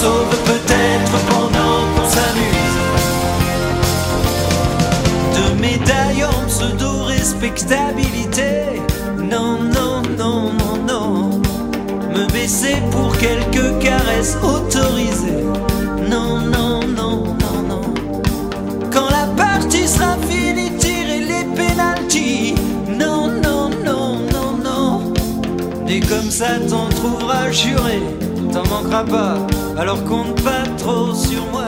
sauvent peut-être pendant qu'on s'amuse. médaille en pseudo-respectabilité. Non, non, non, non, non. Me baisser pour quelques caresses autorisées. Non, non, non, non, non. Quand la partie sera finie, tirer les pénalties. Non, non, non, non, non. Dit comme ça, t'en trouveras juré. T'en manqueras pas, alors compte pas trop sur moi,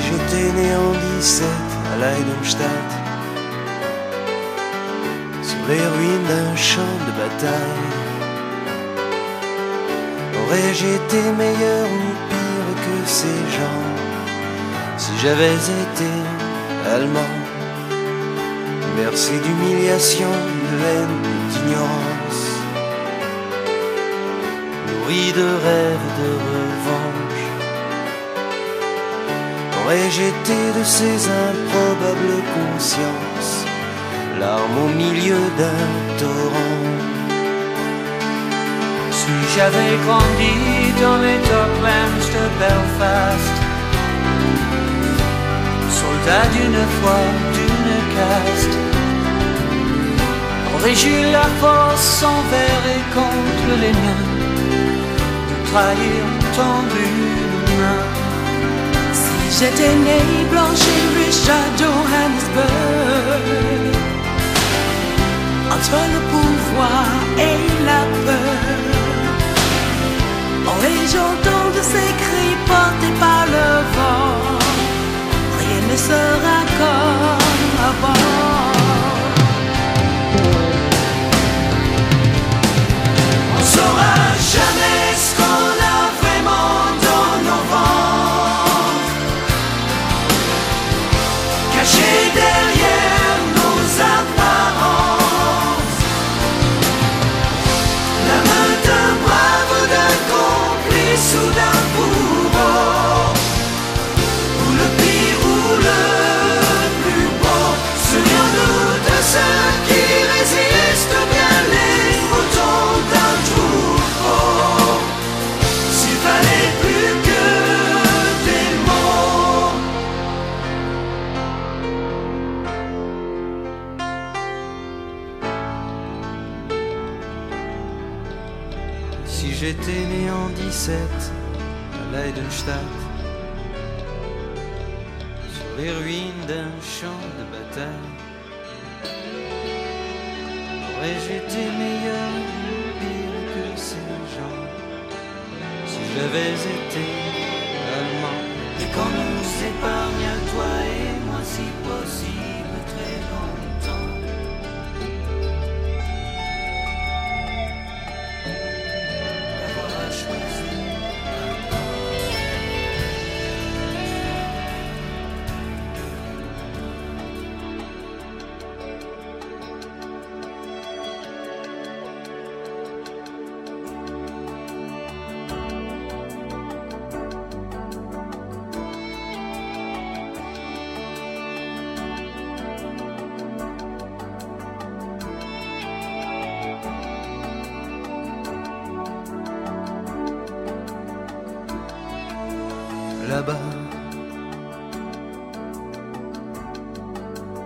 Si j'étais né en 17 à Leidenstadt, sur les ruines d'un champ de bataille, aurais-je été meilleur ou pire que ces gens si j'avais été allemand, bercé d'humiliation, de haine, d'ignorance, nourri de rêves de revanche. Aurais-je été de ces improbables consciences, larmes au milieu d'un torrent. Si j'avais grandi dans les docklands de Belfast, soldat d'une foi, d'une caste, aurais-je eu la force envers et contre les miens de trahir ton Si j'étais né blanche et riche à Johannesburg, entre le pouvoir et la peur, aurais-je entendu ces cris portés par le vent, rien ne sera comme avant. On saura jamais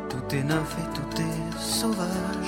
Tout est neuf et tout est sauvage.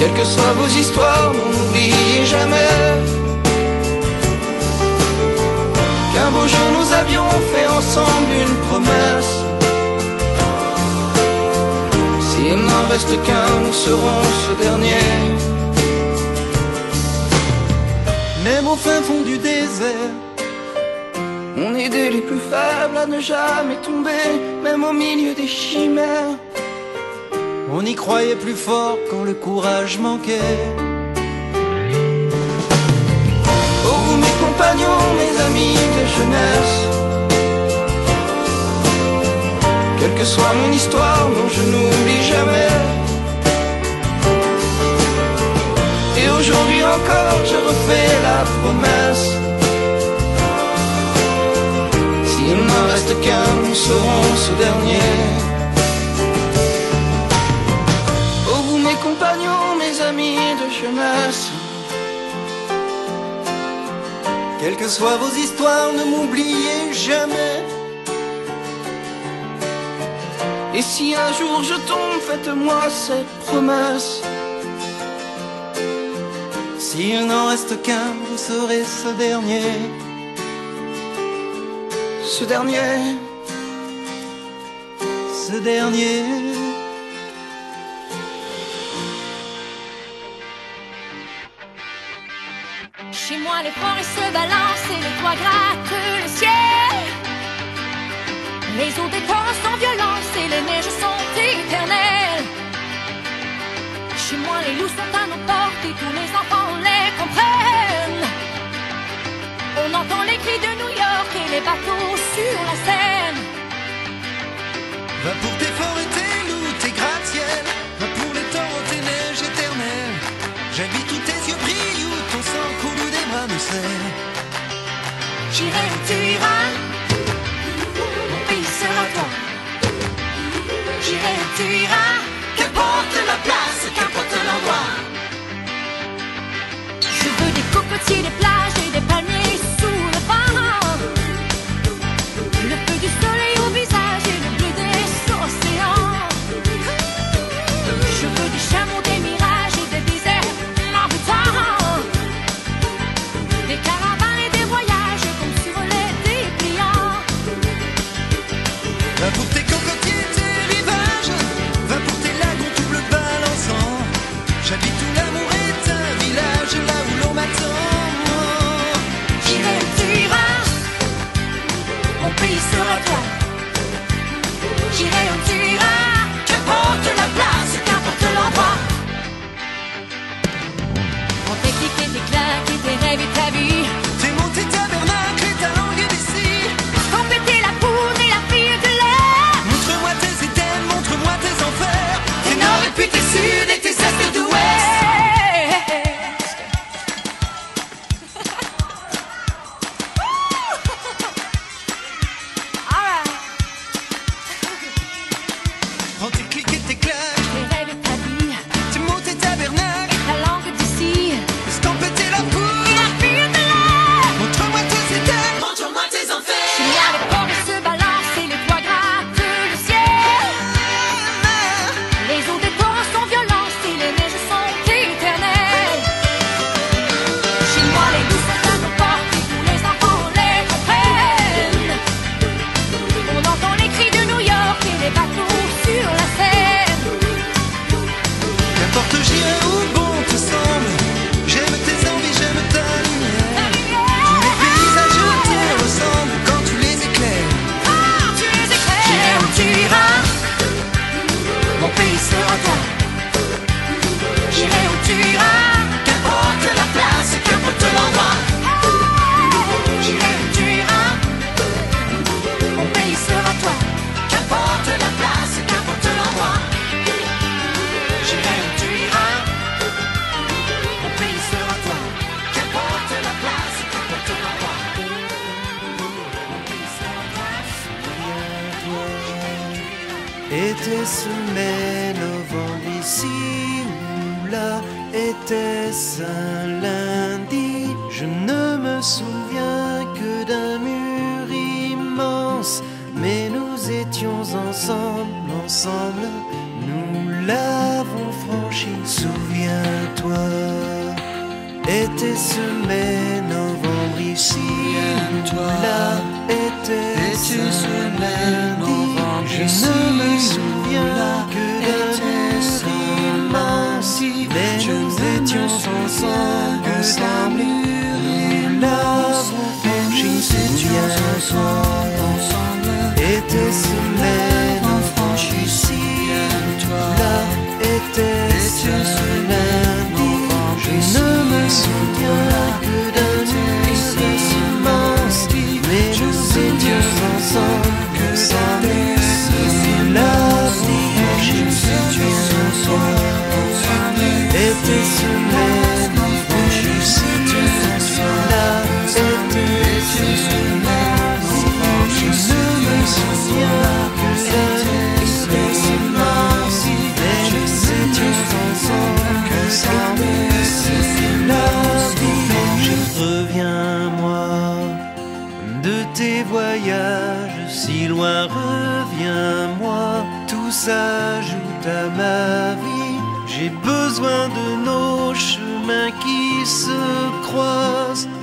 Quelles que soient vos histoires, n'oubliez jamais qu'un beau jour nous avions fait ensemble une promesse. S'il n'en reste qu'un, nous serons ce dernier. Même au fin fond du désert, on est des les plus faibles à ne jamais tomber, même au milieu des chimères. On y croyait plus fort quand le courage manquait. Oh mes compagnons, mes amis de jeunesse. Quelle que soit mon histoire, non je n'oublie jamais. Et aujourd'hui encore, je refais la promesse. S'il n'en reste qu'un, nous serons ce dernier. amis de chemin Quelles que soient vos histoires, ne m'oubliez jamais. Et si un jour je tombe, faites-moi cette promesse. S'il n'en reste qu'un, vous serez ce dernier. Ce dernier. Ce dernier. les forêts se balancent et les toits grattent le ciel. Les eaux des torrents sont violence et les neiges sont éternelles. Chez moi, les loups sont à nos portes et tous les enfants les comprennent. On entend les cris de New York et les bateaux sur la Seine. she replied.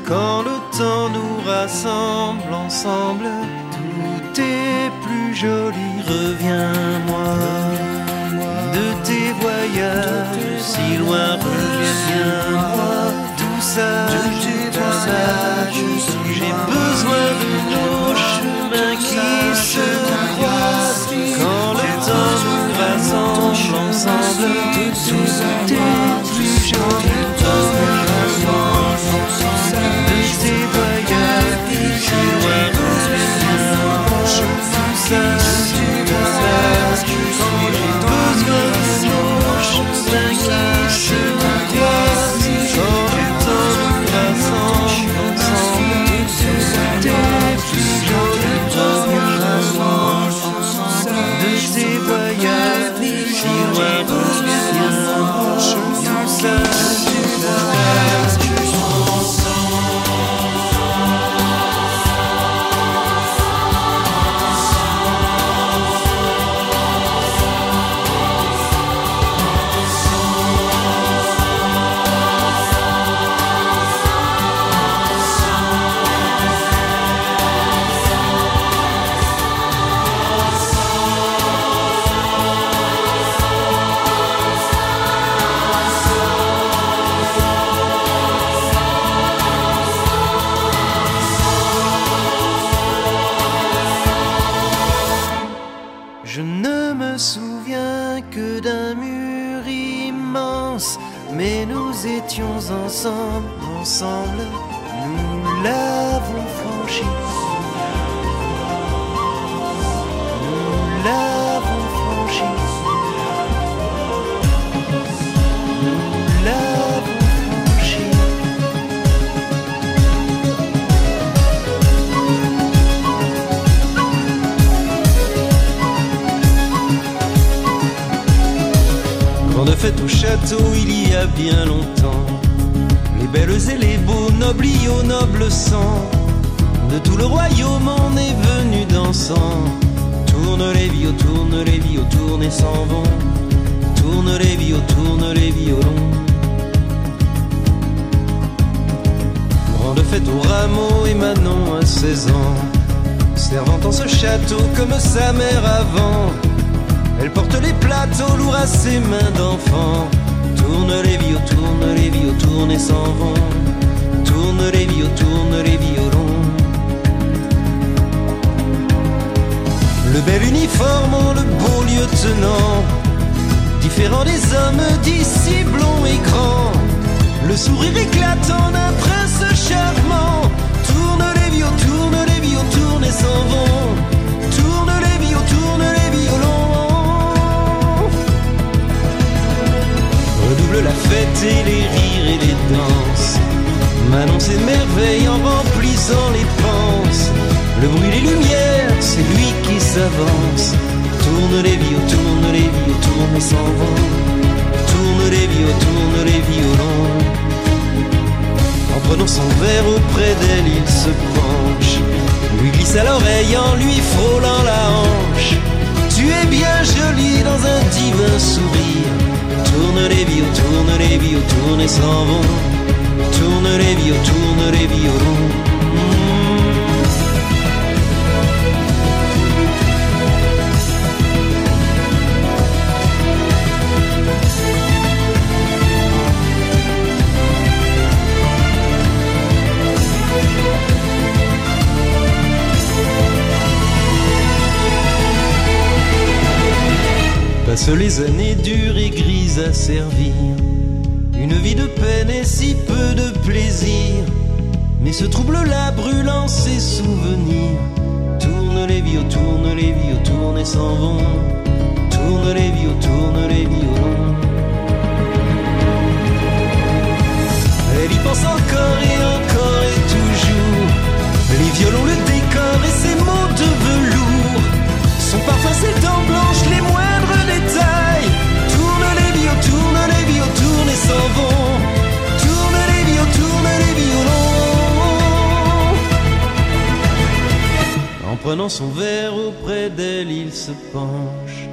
Quand le temps nous rassemble ensemble, tout est plus joli. Reviens-moi de tes voyages si loin, reviens-moi. Tout ça, tout ça, j'ai besoin de nos chemins qui se croisent. Quand le temps nous rassemble ensemble, tout est plus joli. Fête au château il y a bien longtemps. Les belles et les beaux, nobles au noble sang. De tout le royaume on est venu dansant. Tourne les vios, tourne les vios, tourne et s'en vont. Tourne les vios, tourne les violons. Grande fête au rameau et Manon à 16 ans. Servant en ce château comme sa mère avant. Elle porte les plateaux lourds à ses mains d'enfant. Tourne les vios, tourne les vios, tourne et s'en vont. Tourne les vios, tourne les violons. Le bel uniforme, le beau lieutenant. Différent des hommes d'ici blonds et grands. Le sourire éclatant d'un prince charmant. Tourne les vios, tourne les vios, tourne et s'en vont. Et les rires et les danses. Manon s'émerveille en remplissant les penses. Le bruit, les lumières, c'est lui qui s'avance. Tourne les vios, tourne les vios, tourne et s'en vont. Tourne les vios, tourne les violons. En prenant son verre auprès d'elle, il se penche. Lui glisse à l'oreille en lui frôlant la hanche. Tu es bien jolie dans un divin sourire. Tourne les vios, tourne les vios, tourne et Les années dures et grises à servir. Une vie de peine et si peu de plaisir. Mais ce trouble-là brûlant ses souvenirs. Tourne les vieux, tourne les vieux, tourne et s'en vont. Tourne les vieux, tourne les violons. Elle y pense encore et encore et toujours. Les violons, le décor et ses mots de velours. Son parfum, ses dents blanches, prenant son verre auprès d'elle, il se penche.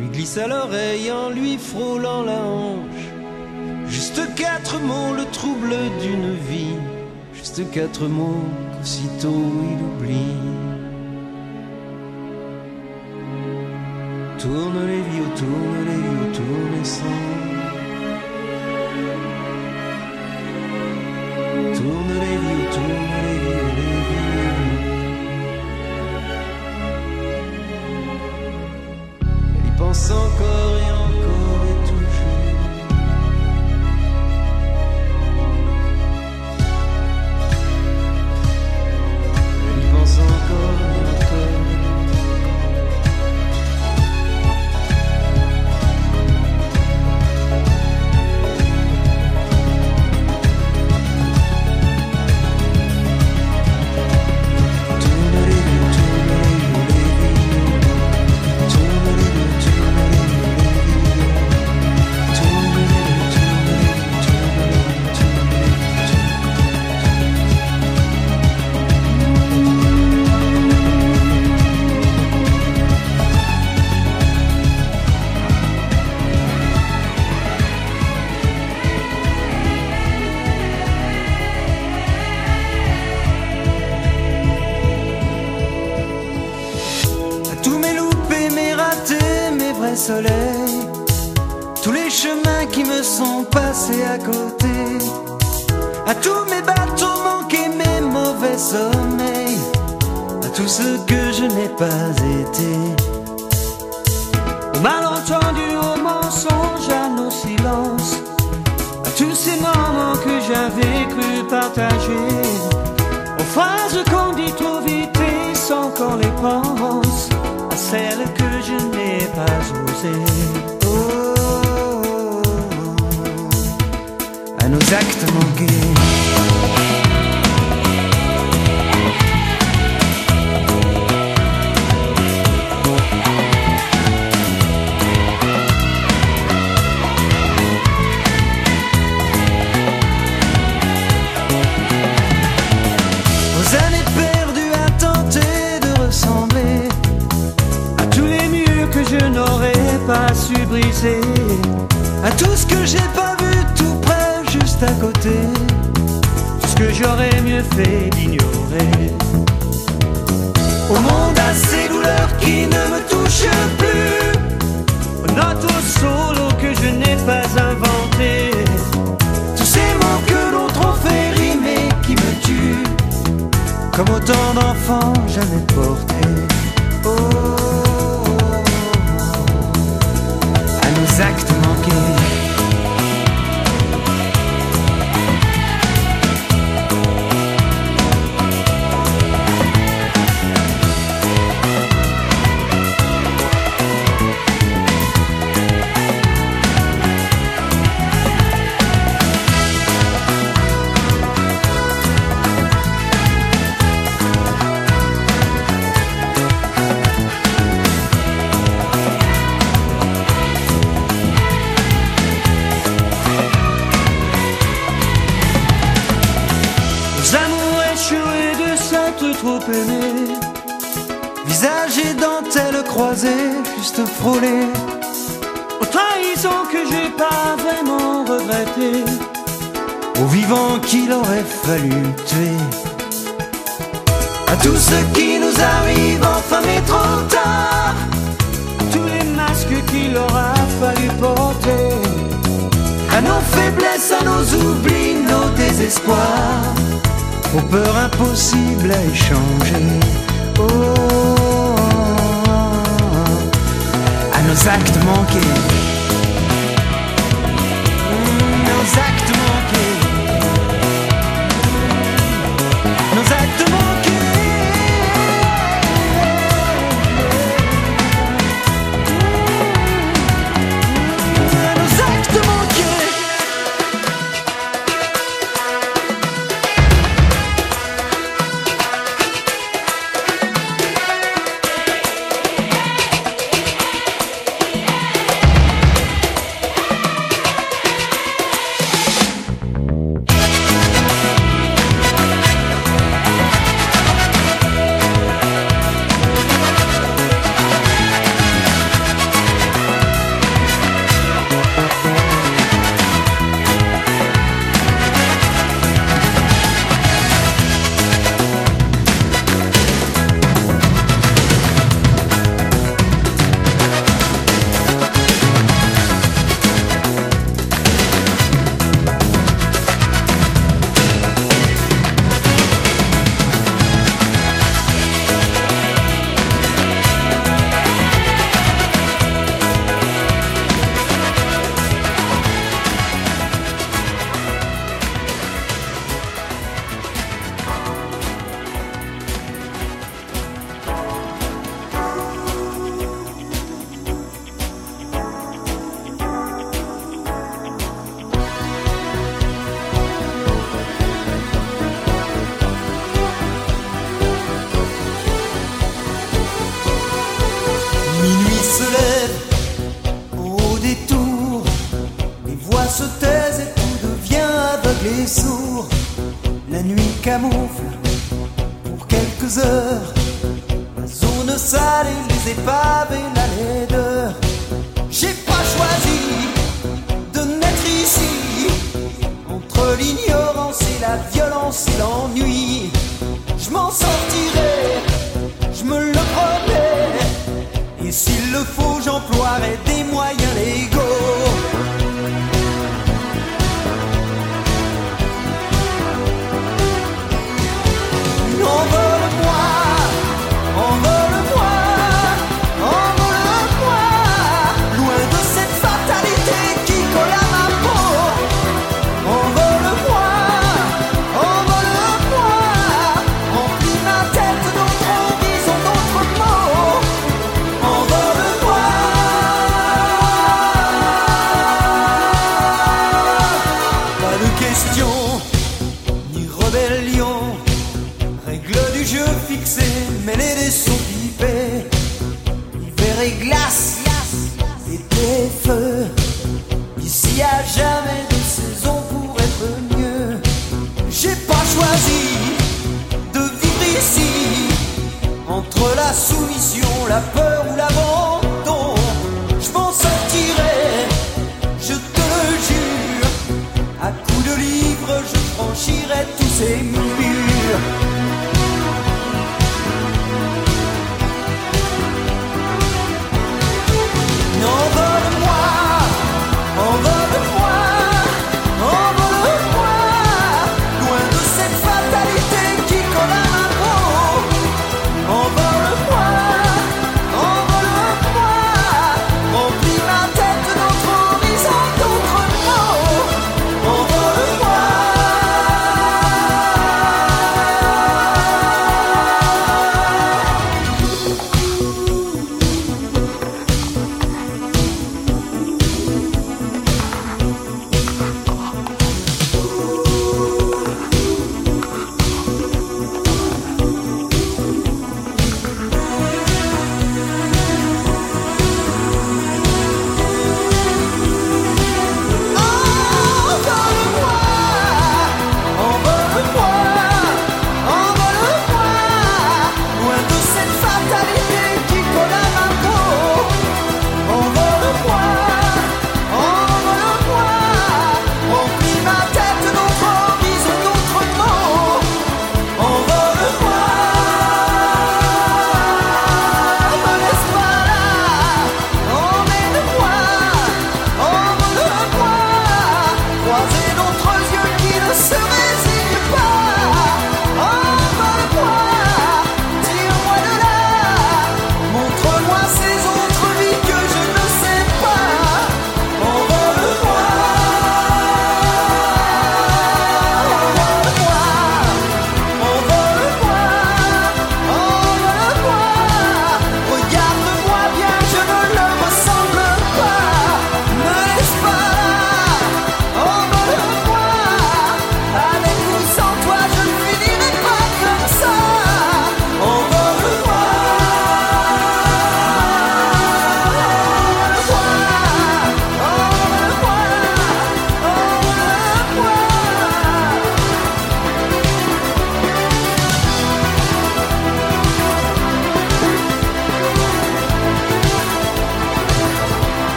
Lui glisse à l'oreille en lui frôlant la hanche. Juste quatre mots, le trouble d'une vie. Juste quatre mots qu'aussitôt il oublie. Tourne les vieux, tourne les vieux, tourne s'en Tourne les vieux, tourne tous les chemins qui me sont passés à côté, à tous mes bateaux manqués, mes mauvais sommeils, à tout ce que je n'ai pas été. Au malentendu, au mensonge, à nos silences, à tous ces moments que j'avais cru partager, aux phrases qu'on dit trop vite et sans qu'on les pense, à celles que je n'ai pas osées. Oh, oh, oh, à nos actes manqués. Briser, à tout ce que j'ai pas vu tout près, juste à côté, tout ce que j'aurais mieux fait d'ignorer. Au monde à ces douleurs qui ne me touchent plus, aux notes au solo que je n'ai pas inventé, tous ces mots que l'autre ont fait rimer qui me tuent comme autant d'enfants jamais portés. osé juste frôler aux trahisons que j'ai pas vraiment regretté, aux vivants qu'il aurait fallu tuer. À tout ce qui nous arrive, enfin mais trop tard, tous les masques qu'il aura fallu porter, à nos faiblesses, à nos oublis, nos désespoirs, aux peurs impossibles à échanger. Oh. nos actes manqués.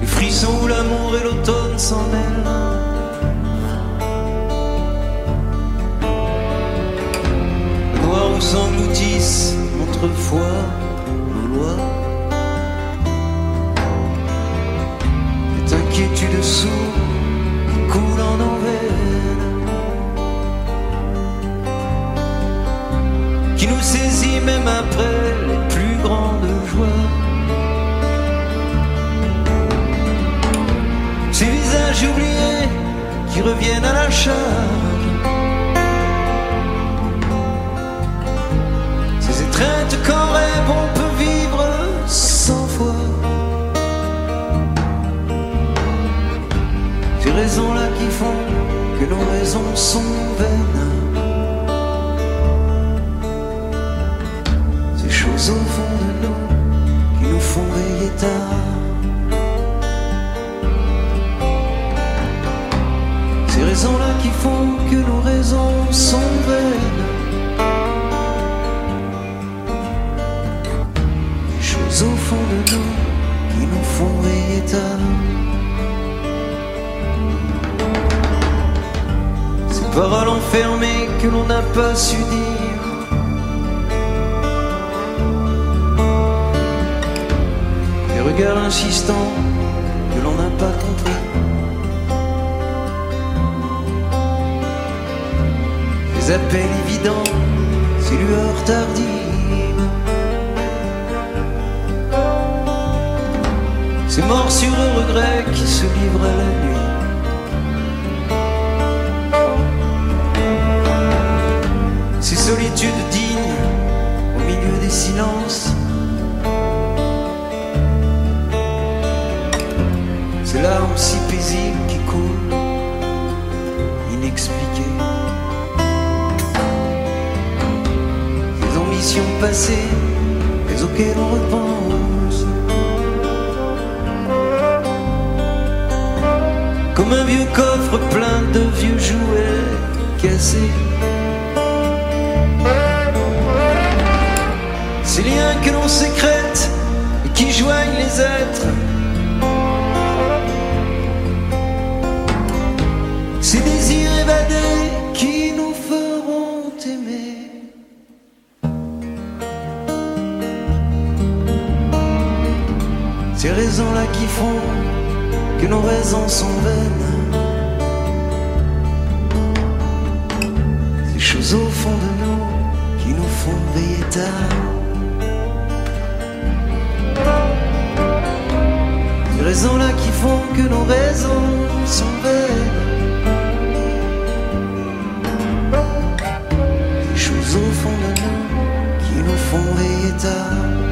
Les frissons où l'amour et l'automne s'en mêlent. Le noir où s'engloutissent autrefois nos lois. Cette inquiétude sourde coule en envers. Qui nous saisit même après les plus grandes joies. Ces visages oubliés qui reviennent à la charge. Ces étreintes qu'en rêve on peut vivre cent fois. Ces raisons-là qui font que nos raisons sont vaines. Choses au fond de nous qui nous font veiller tard. Ces raisons-là qui font que nos raisons sont vaines. Les choses au fond de nous qui nous font veiller tard. Ces paroles enfermées que l'on n'a pas su dire. Les regards insistants que l'on n'a pas compris. Les appels évidents, ces lueurs tardives. Ces morsures regrets qui se livrent à la nuit. Ces solitudes dignes au milieu des silences. Larmes si paisibles qui coulent, inexpliquées. Ces ambitions passées, mais auxquelles on repense. Comme un vieux coffre plein de vieux jouets cassés. Ces liens que l'on sécrète et qui joignent les êtres. Raisons-là qui font que nos raisons sont vaines. Ces choses au fond de nous qui nous font veiller tard. Ces raisons-là qui font que nos raisons sont vaines. Les choses au fond de nous qui nous font veiller tard.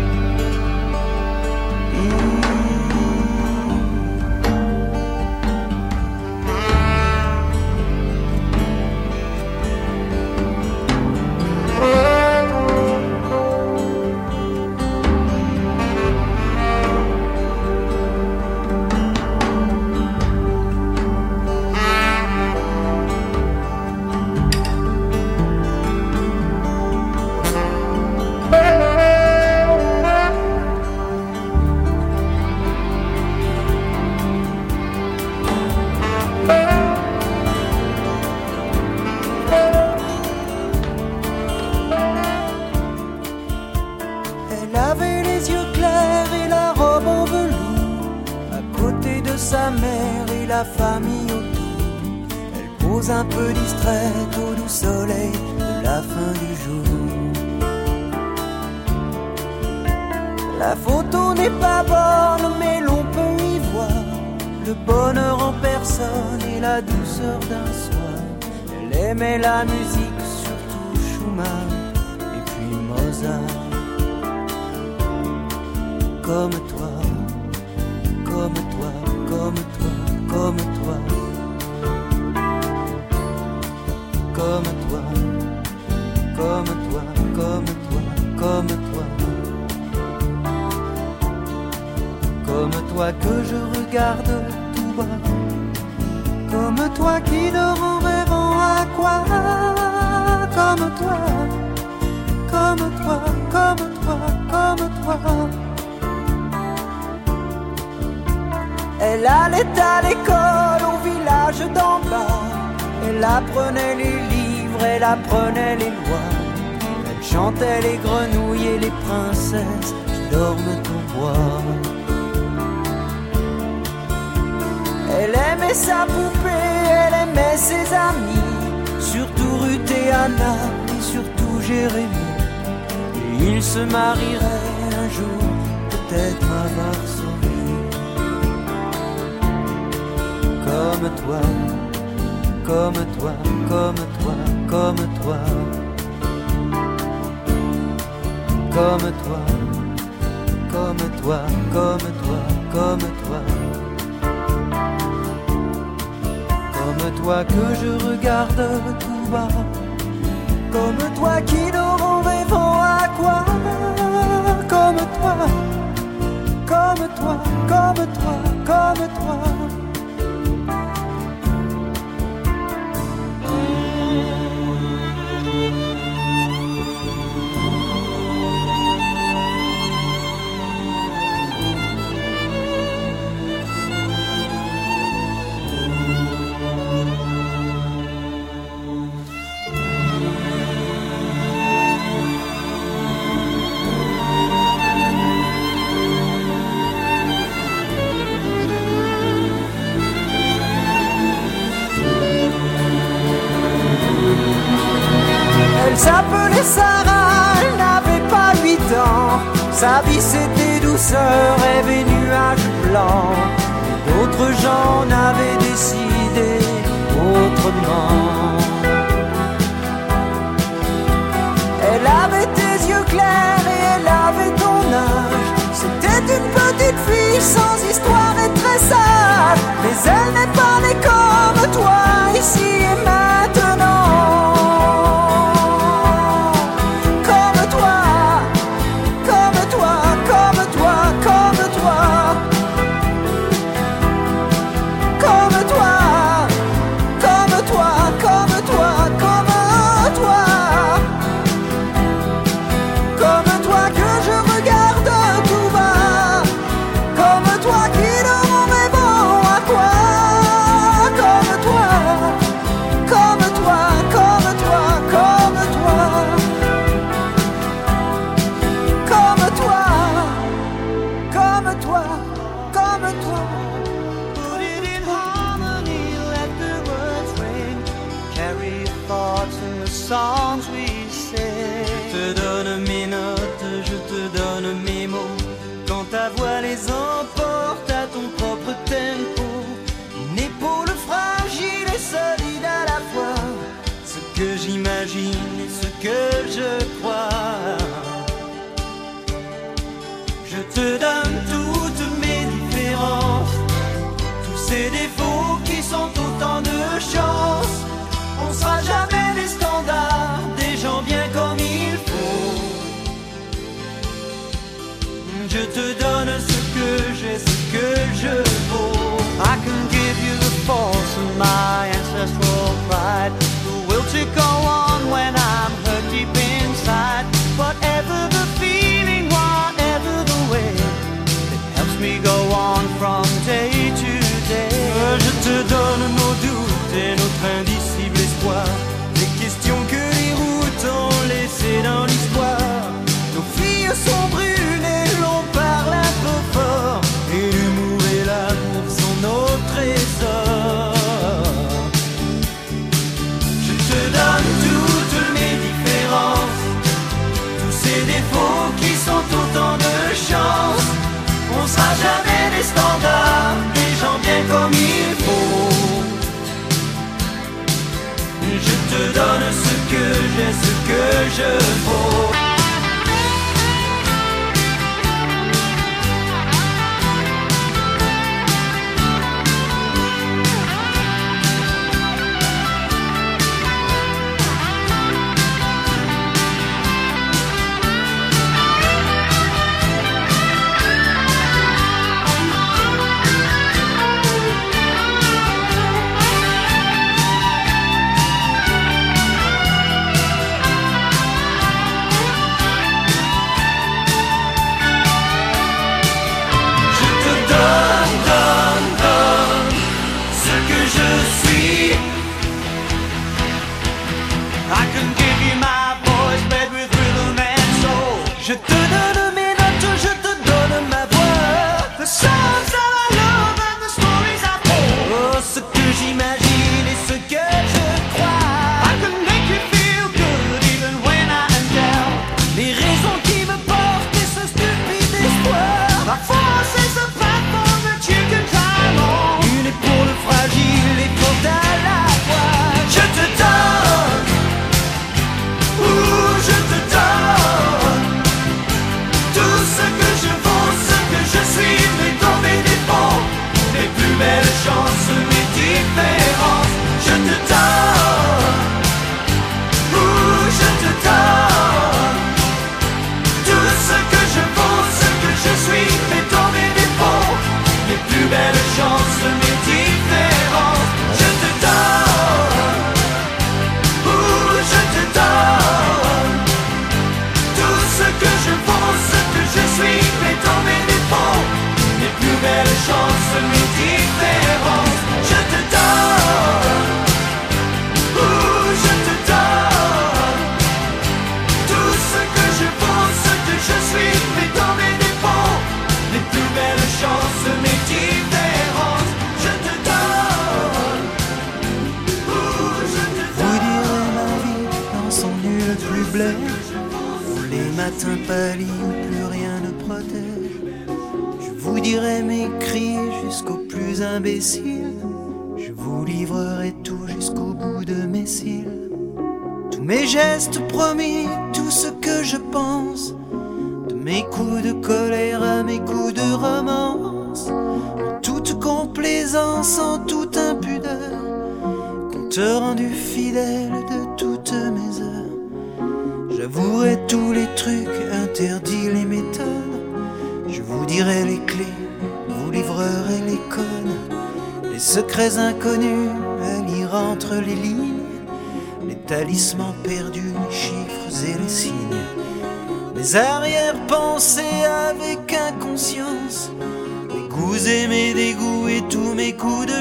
Ce que je vaux.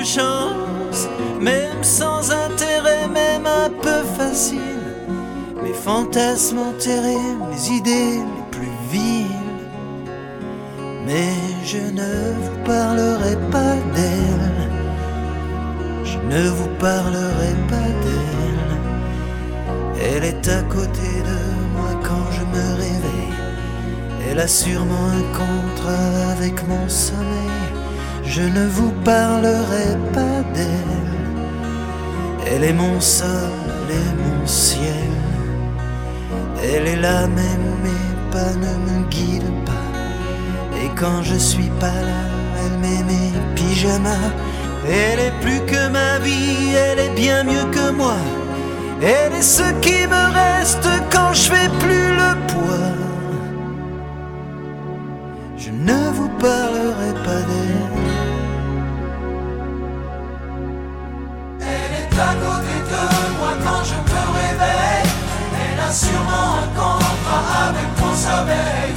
Chance. Même sans intérêt, même un peu facile. Mes fantasmes enterrés, mes idées les plus viles. Mais je ne vous parlerai pas d'elle. Je ne vous parlerai pas d'elle. Elle est à côté de moi quand je me réveille. Elle a sûrement un contrat avec mon sommeil. Je ne vous parlerai pas d'elle. Elle est mon sol et mon ciel. Elle est là même mes pas ne me guident pas. Et quand je suis pas là, elle met mes pyjamas. Elle est plus que ma vie, elle est bien mieux que moi. Elle est ce qui me reste quand je fais plus le poids. Je ne vous parlerai pas d'elle. Sûrement un contrat avec mon sommeil.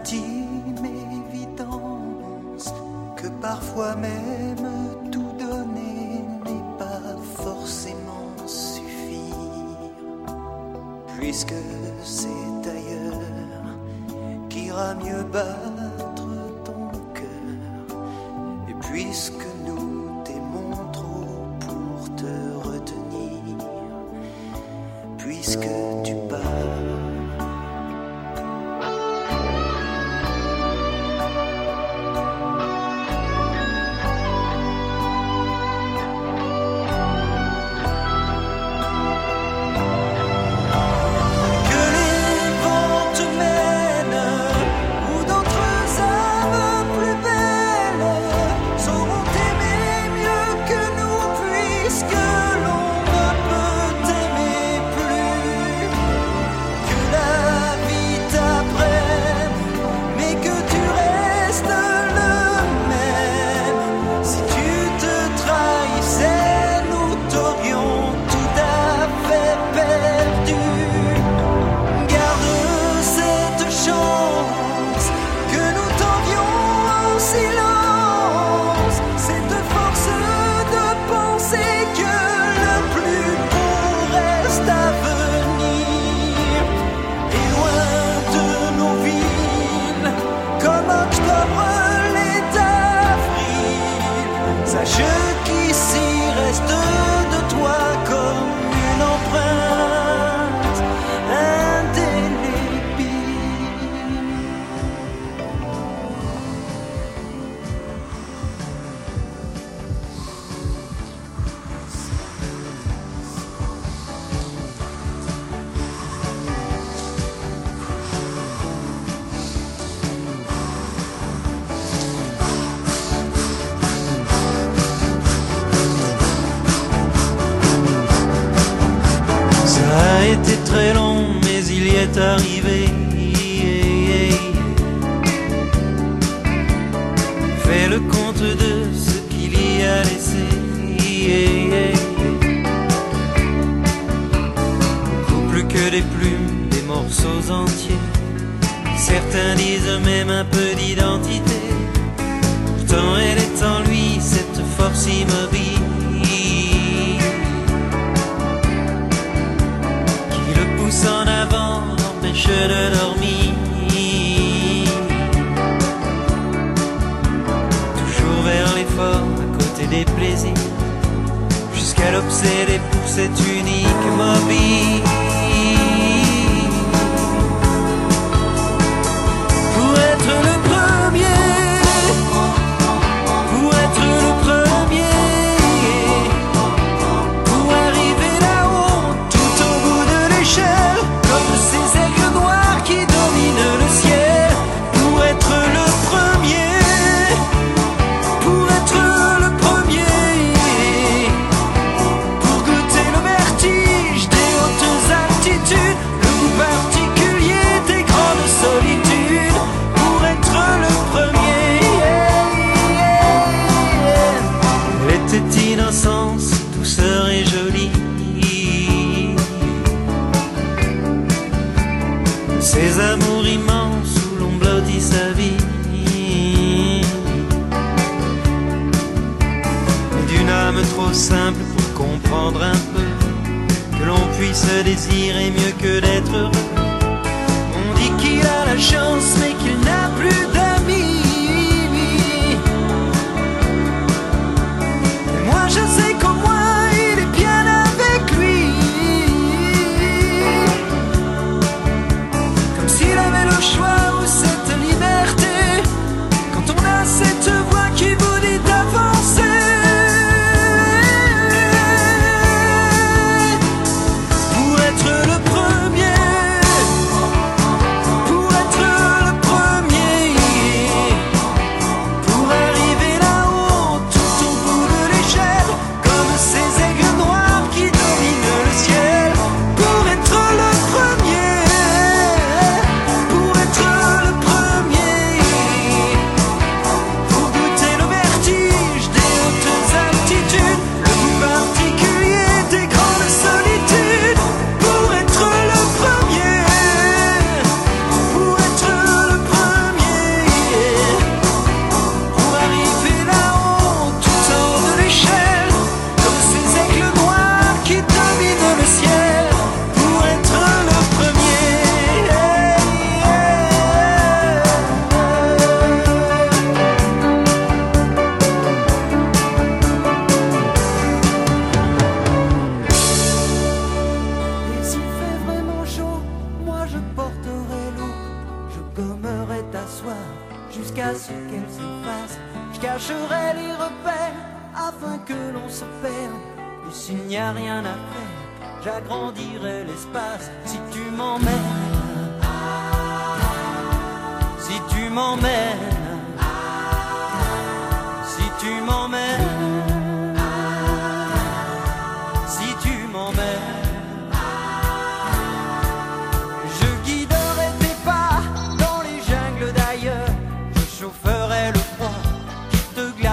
intime évidence que parfois même tout donner n'est pas forcément suffire, puisque c'est ailleurs qu'ira mieux bas.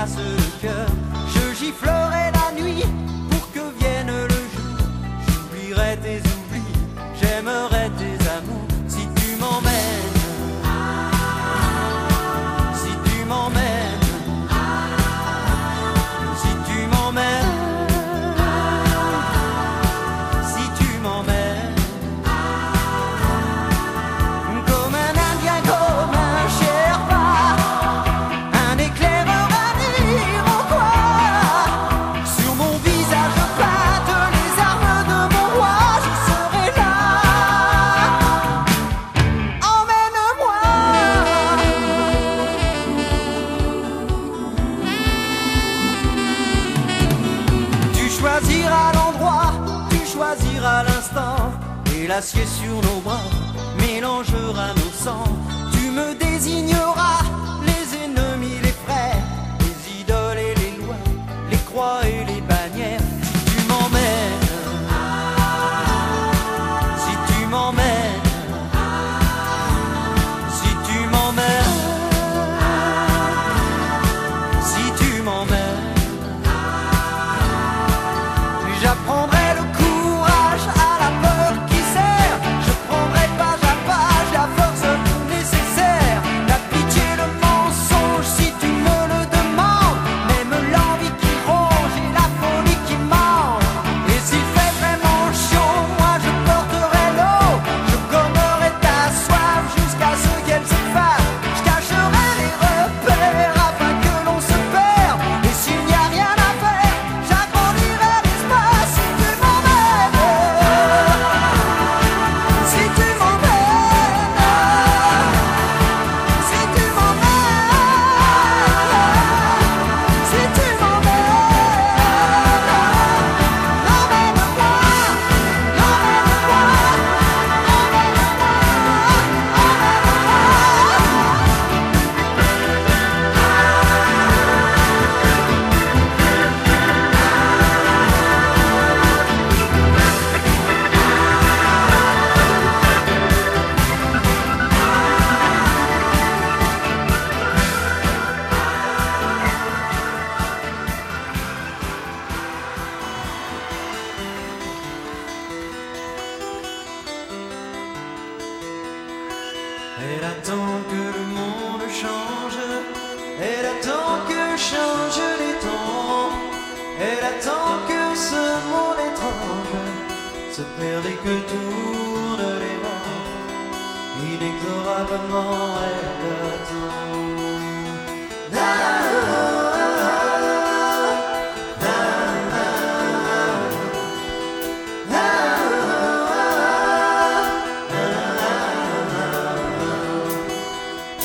passes.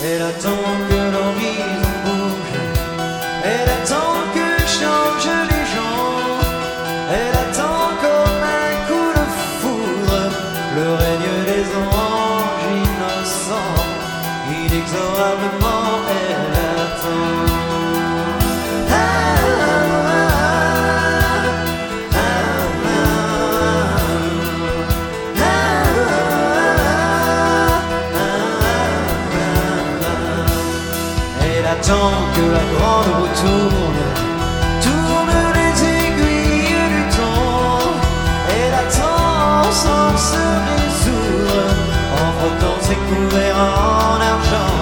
that I don't get on easy. grande roue tourne, les aiguilles du temps, et la sans se résoudre, en frottant ses couverts en argent,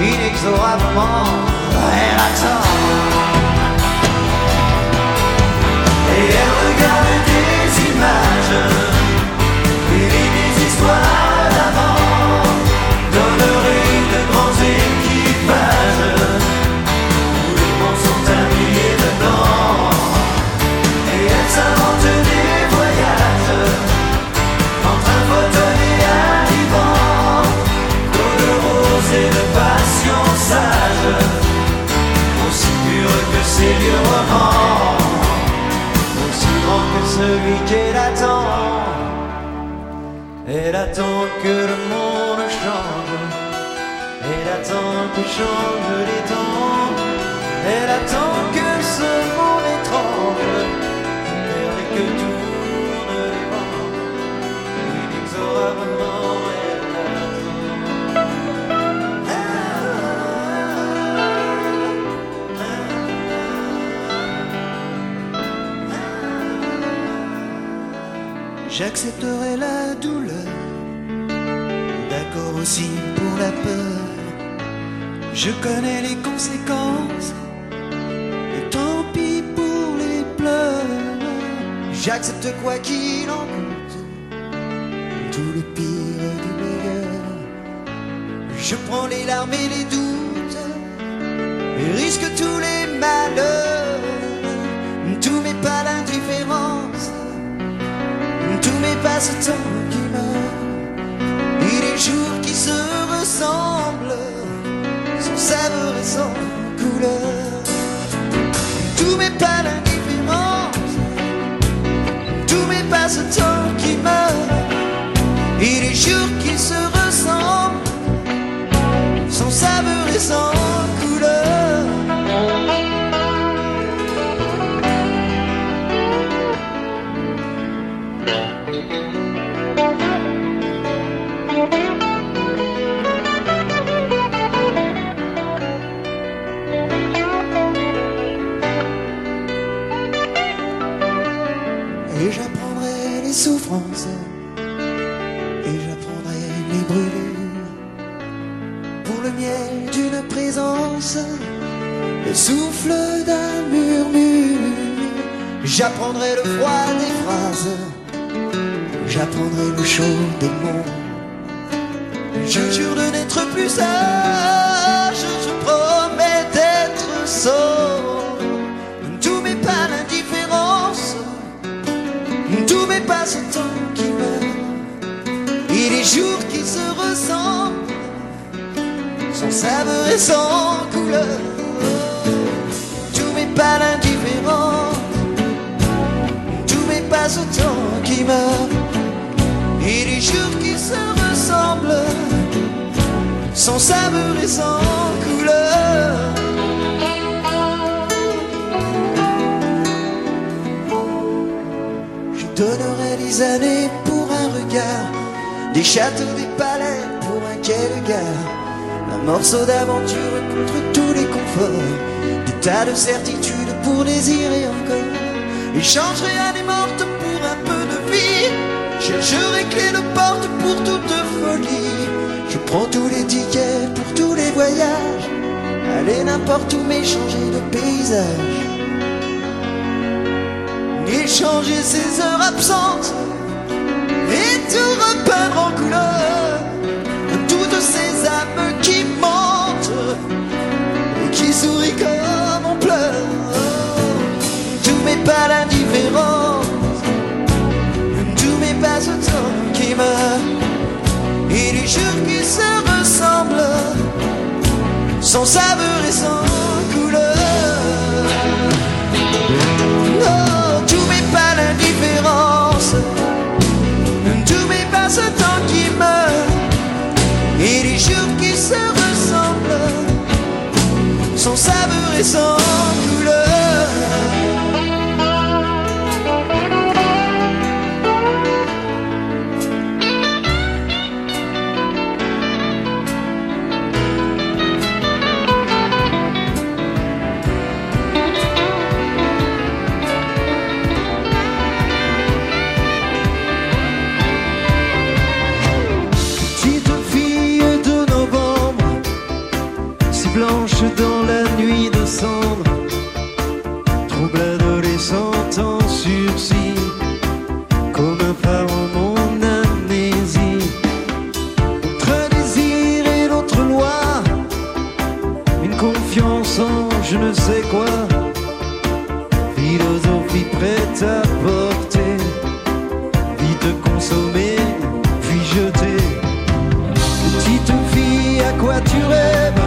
inexorablement, elle attend. Et elle regarde des images. Aussi grand que celui qu'elle attend. Elle attend que le monde change, elle attend que change les temps, elle attend que ce monde étrange et que tourne J'accepterai la douleur, d'accord aussi pour la peur. Je connais les conséquences, et tant pis pour les pleurs. J'accepte quoi qu'il en coûte, tout le pire du meilleur. Je prends les larmes et les doutes, tous mes passe-temps qui meurent et les jours qui se ressemblent sans saveur et Et j'apprendrai les souffrances. Et j'apprendrai les brûlures. Pour le miel d'une présence. Le souffle d'un murmure. J'apprendrai le froid des phrases. J'apprendrai le chaud des mots. Je jure de n'être plus sage. Je promets d'être sot les jours qui se ressemblent sans saveur et sans couleur. Tous mes pas d'indifférence, tous mes passe-temps qui meurent et les jours qui se ressemblent sans saveur et sans couleur. Je donnerai des années pour un regard, des châteaux, des palais pour un quai de gare, un morceau d'aventure contre tous les conforts, des tas de certitudes pour désirer encore. Échangerai à des mortes pour un peu de vie, chercherai clé de porte pour toute folie. Je prends tous les tickets pour tous les voyages, aller n'importe où mais changer de paysage. Échanger ces heures absentes et tout en couleur toutes ces âmes qui mentent et qui sourient comme on pleure. Tous mes pas d'indifférence tous mes passe-temps qui meurent et les jours qui se ressemblent sans saveur et sans couleur. Oh, tous mes pas d'indifférence, mes passe-temps qui meurent, et les jours qui se ressemblent, sans saveur et sans couleur. Quoi tu rêves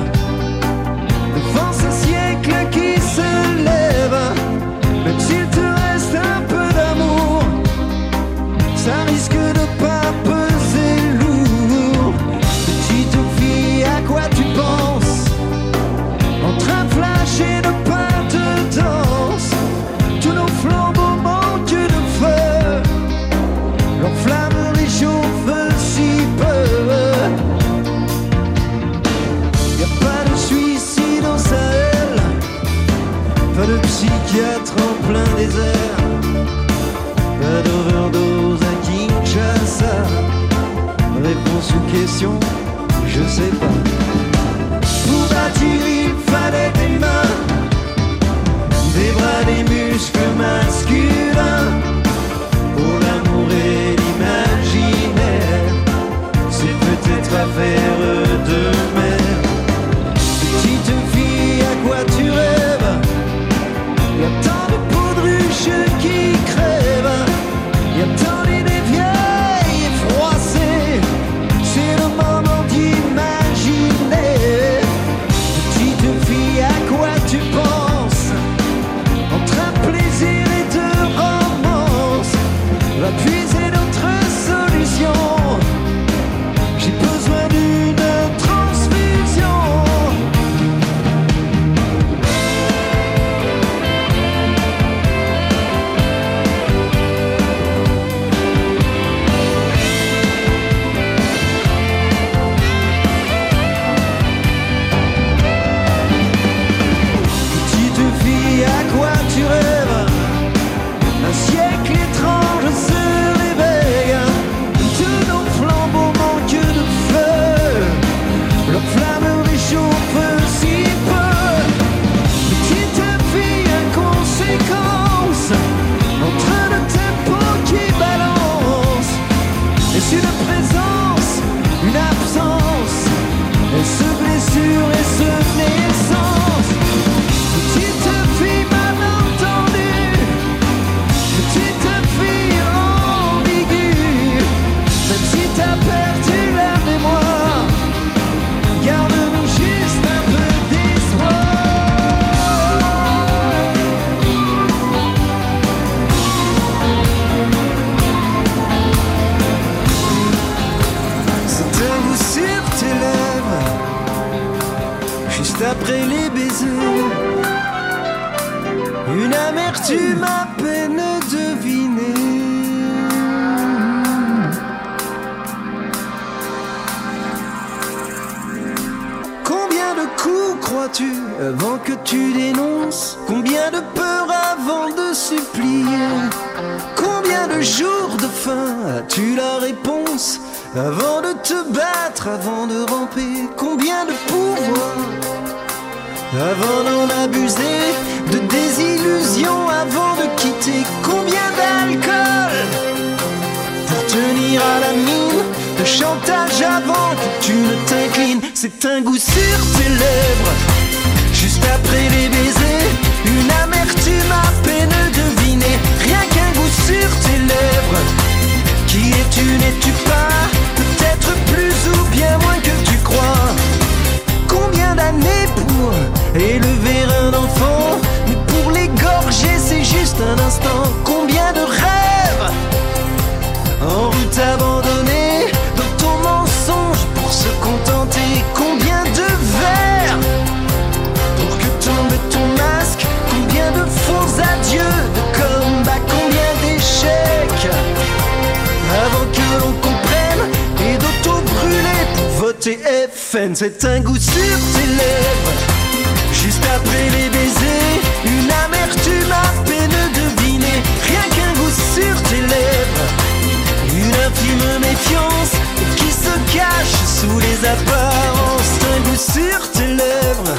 je sais pas. Pour bâtir, il fallait des mains, des bras, des muscles masculins. Pour l'amour et l'imaginaire, c'est peut-être affaire de as-tu la réponse Avant de te battre, avant de ramper Combien de pouvoir Avant d'en abuser De désillusion avant de quitter Combien d'alcool? Pour tenir à la mine De chantage avant que tu ne t'inclines C'est un goût sur tes lèvres Juste après les baisers, une amertume à peine devinée. Rien qu'un goût sur tes lèvres. Qui es-tu, n'es-tu pas Peut-être plus ou bien moins que tu crois? Combien d'années pour élever un enfant? Mais pour l'égorger, c'est juste un instant. Combien de rêves en route abandonnée dans ton mensonge pour se contenter? Combien de verres pour que tombe ton masque? Combien de faux adieux, de comeback, combien d'échecs Avant que l'on comprenne et d'auto-brûler pour voter FN C'est un goût sur tes lèvres Juste après les baisers, une amertume à peine devinée. Rien qu'un goût sur tes lèvres Une infime méfiance qui se cache sous les apparences. Un goût sur tes lèvres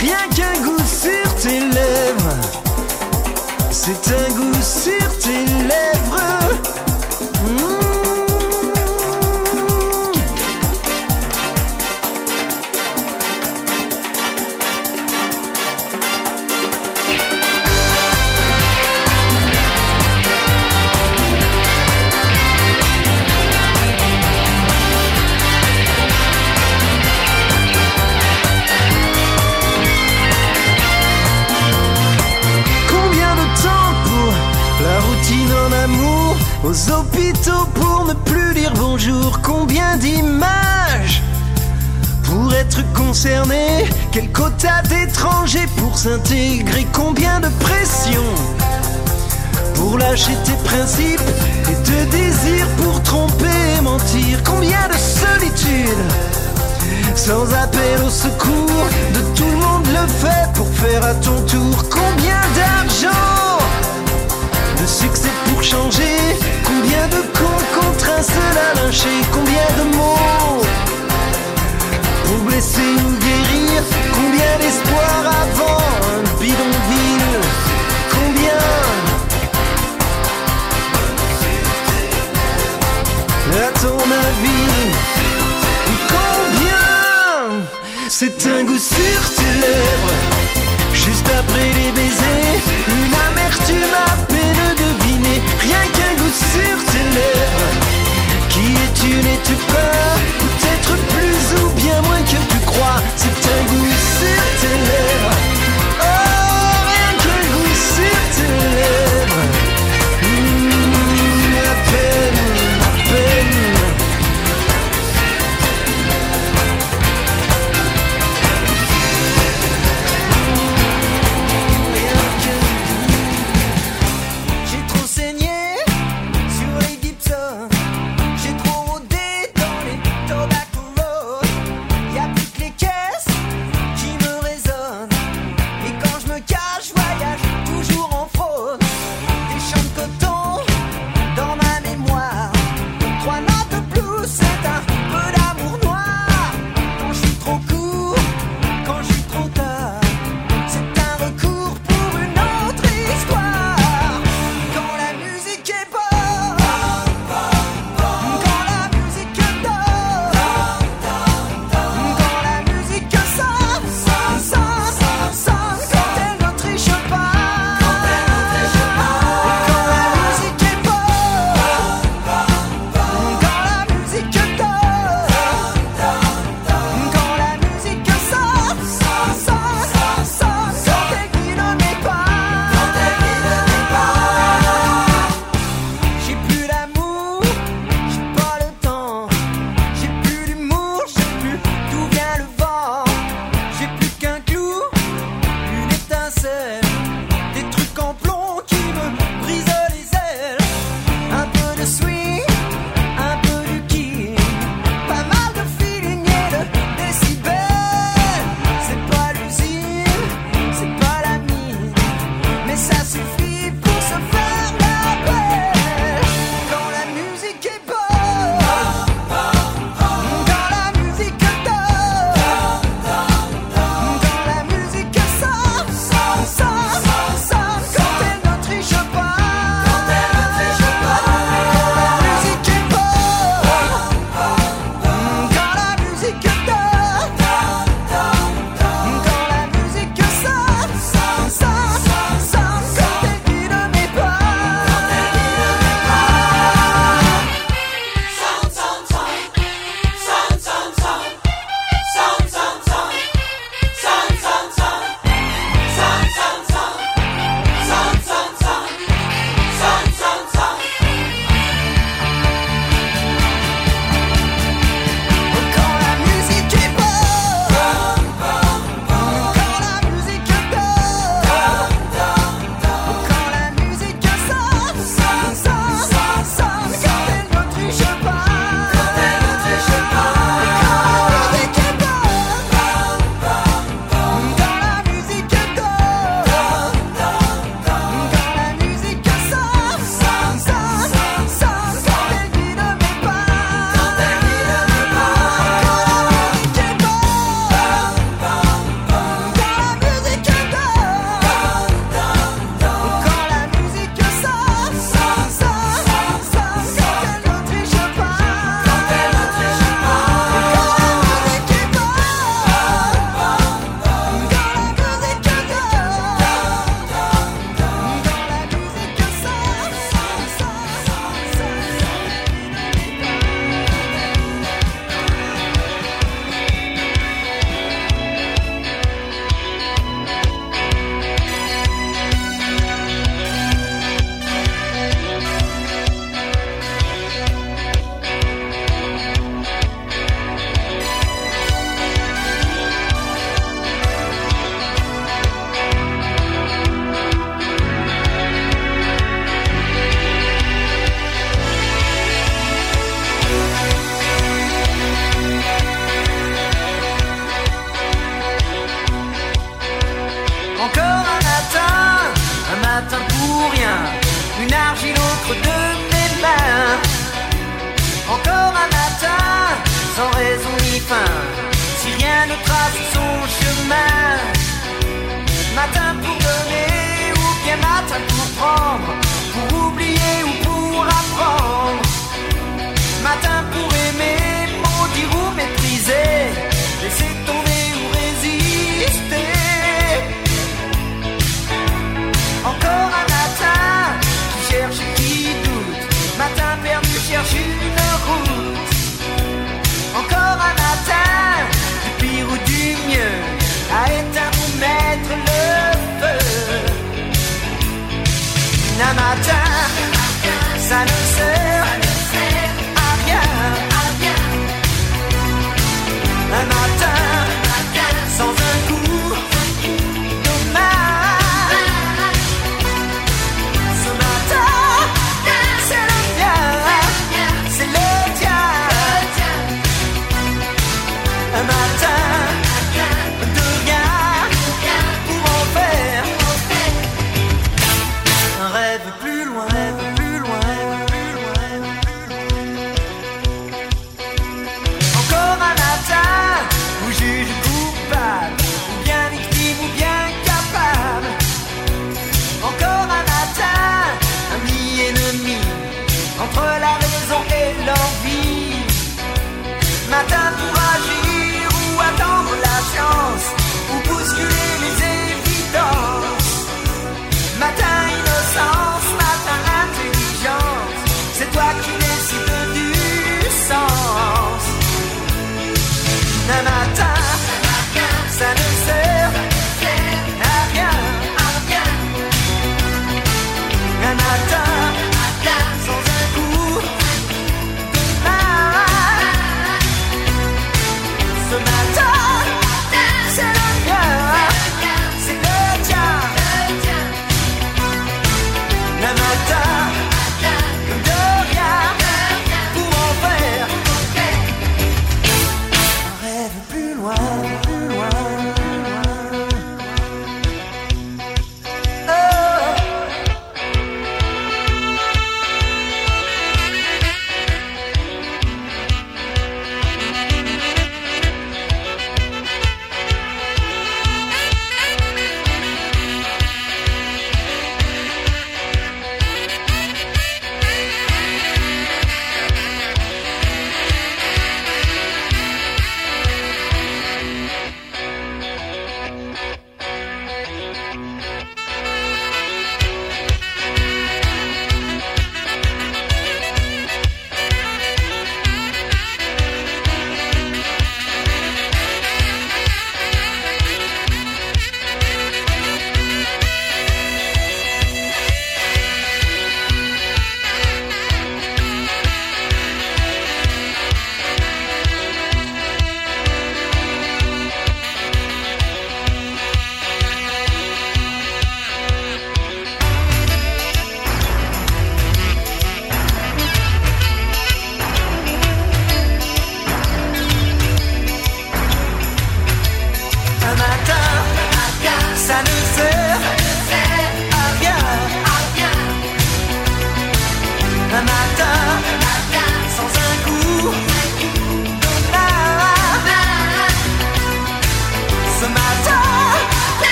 Rien qu'un goût sur tes lèvres, c'est un goût sur tes lèvres. Aux hôpitaux pour ne plus dire bonjour Combien d'images pour être concerné. Quel quota d'étrangers pour s'intégrer Combien de pression pour lâcher tes principes Et de désir pour tromper et mentir. Combien de solitude sans appel au secours de tout le monde le fait pour faire à ton succès pour changer. Combien de cons contre un seul à lyncher Combien de mots pour blesser ou guérir Combien d'espoir avant un bidonville Combien à ton avis Combien C'est un goût sur tes lèvres. Juste après les baisers, une amertume à peine devinée, rien qu'un goût sur tes lèvres. Qui es-tu, n'es-tu pas? Peut-être plus ou bien moins que tu crois.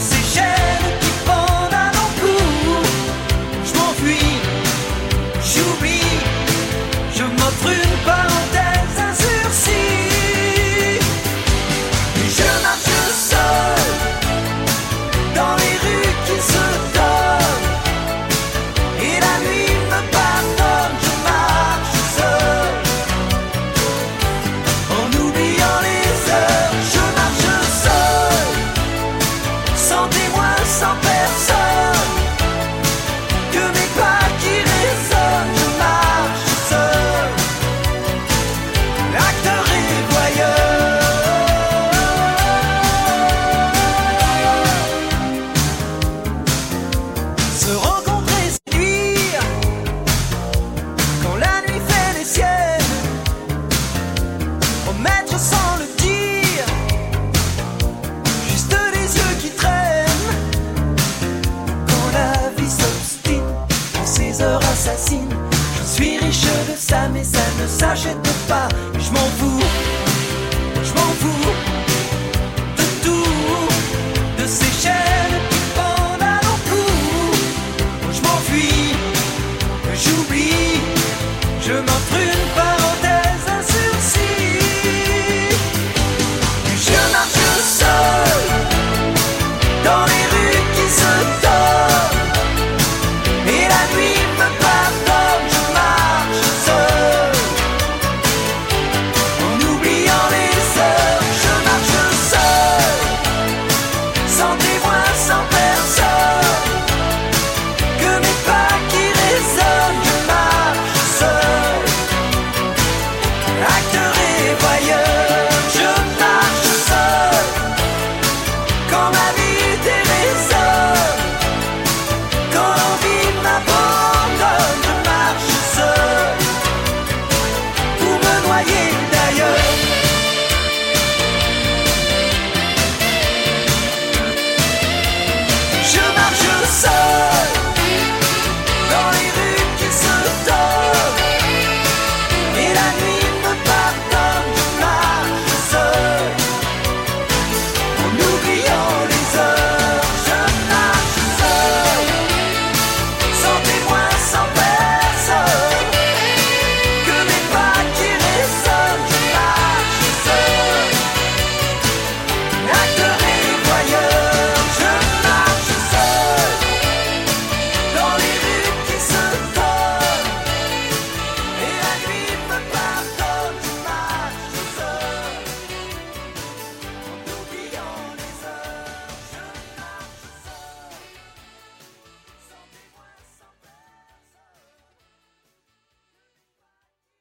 se chega.